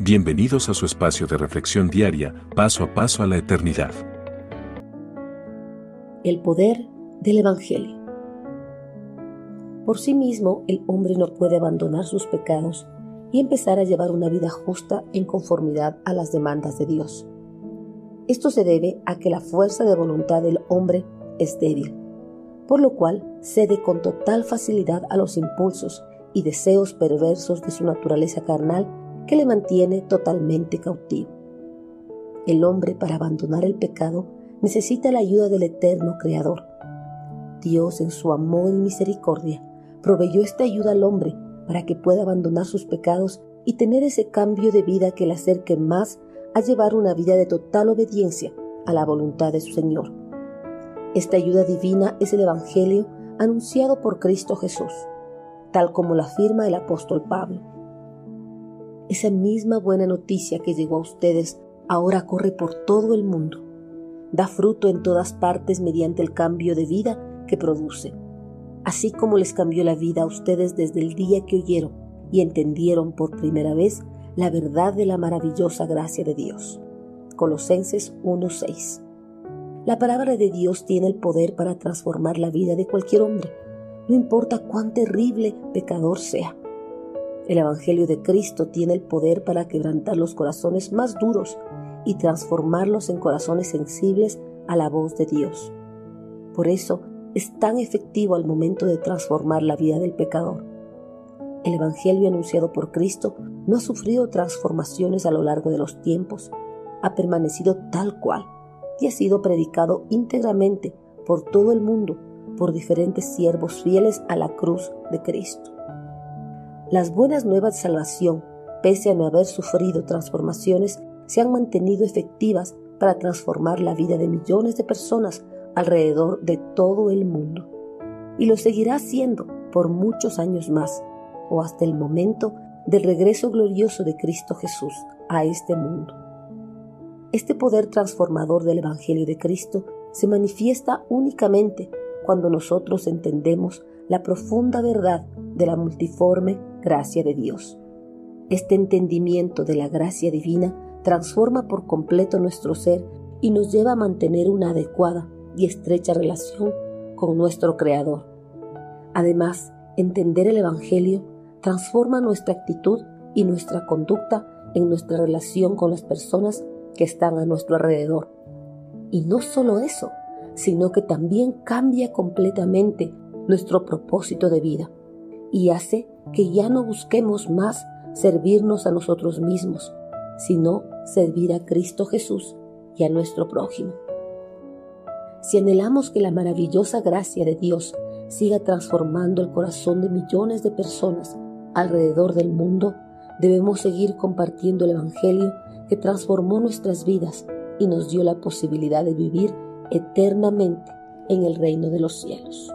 Bienvenidos a su espacio de reflexión diaria, paso a paso a la eternidad. El poder del Evangelio. Por sí mismo, el hombre no puede abandonar sus pecados y empezar a llevar una vida justa en conformidad a las demandas de Dios. Esto se debe a que la fuerza de voluntad del hombre es débil, por lo cual cede con total facilidad a los impulsos y deseos perversos de su naturaleza carnal que le mantiene totalmente cautivo. El hombre para abandonar el pecado necesita la ayuda del eterno Creador. Dios en su amor y misericordia proveyó esta ayuda al hombre para que pueda abandonar sus pecados y tener ese cambio de vida que le acerque más a llevar una vida de total obediencia a la voluntad de su Señor. Esta ayuda divina es el Evangelio anunciado por Cristo Jesús, tal como lo afirma el apóstol Pablo. Esa misma buena noticia que llegó a ustedes ahora corre por todo el mundo. Da fruto en todas partes mediante el cambio de vida que produce. Así como les cambió la vida a ustedes desde el día que oyeron y entendieron por primera vez la verdad de la maravillosa gracia de Dios. Colosenses 1:6. La palabra de Dios tiene el poder para transformar la vida de cualquier hombre, no importa cuán terrible pecador sea. El Evangelio de Cristo tiene el poder para quebrantar los corazones más duros y transformarlos en corazones sensibles a la voz de Dios. Por eso es tan efectivo al momento de transformar la vida del pecador. El Evangelio anunciado por Cristo no ha sufrido transformaciones a lo largo de los tiempos, ha permanecido tal cual y ha sido predicado íntegramente por todo el mundo por diferentes siervos fieles a la cruz de Cristo. Las buenas nuevas de salvación, pese a no haber sufrido transformaciones, se han mantenido efectivas para transformar la vida de millones de personas alrededor de todo el mundo. Y lo seguirá haciendo por muchos años más, o hasta el momento del regreso glorioso de Cristo Jesús a este mundo. Este poder transformador del Evangelio de Cristo se manifiesta únicamente cuando nosotros entendemos la profunda verdad de la multiforme gracia de Dios. Este entendimiento de la gracia divina transforma por completo nuestro ser y nos lleva a mantener una adecuada y estrecha relación con nuestro Creador. Además, entender el Evangelio transforma nuestra actitud y nuestra conducta en nuestra relación con las personas que están a nuestro alrededor. Y no solo eso, sino que también cambia completamente nuestro propósito de vida y hace que ya no busquemos más servirnos a nosotros mismos, sino servir a Cristo Jesús y a nuestro prójimo. Si anhelamos que la maravillosa gracia de Dios siga transformando el corazón de millones de personas alrededor del mundo, debemos seguir compartiendo el Evangelio que transformó nuestras vidas y nos dio la posibilidad de vivir eternamente en el reino de los cielos.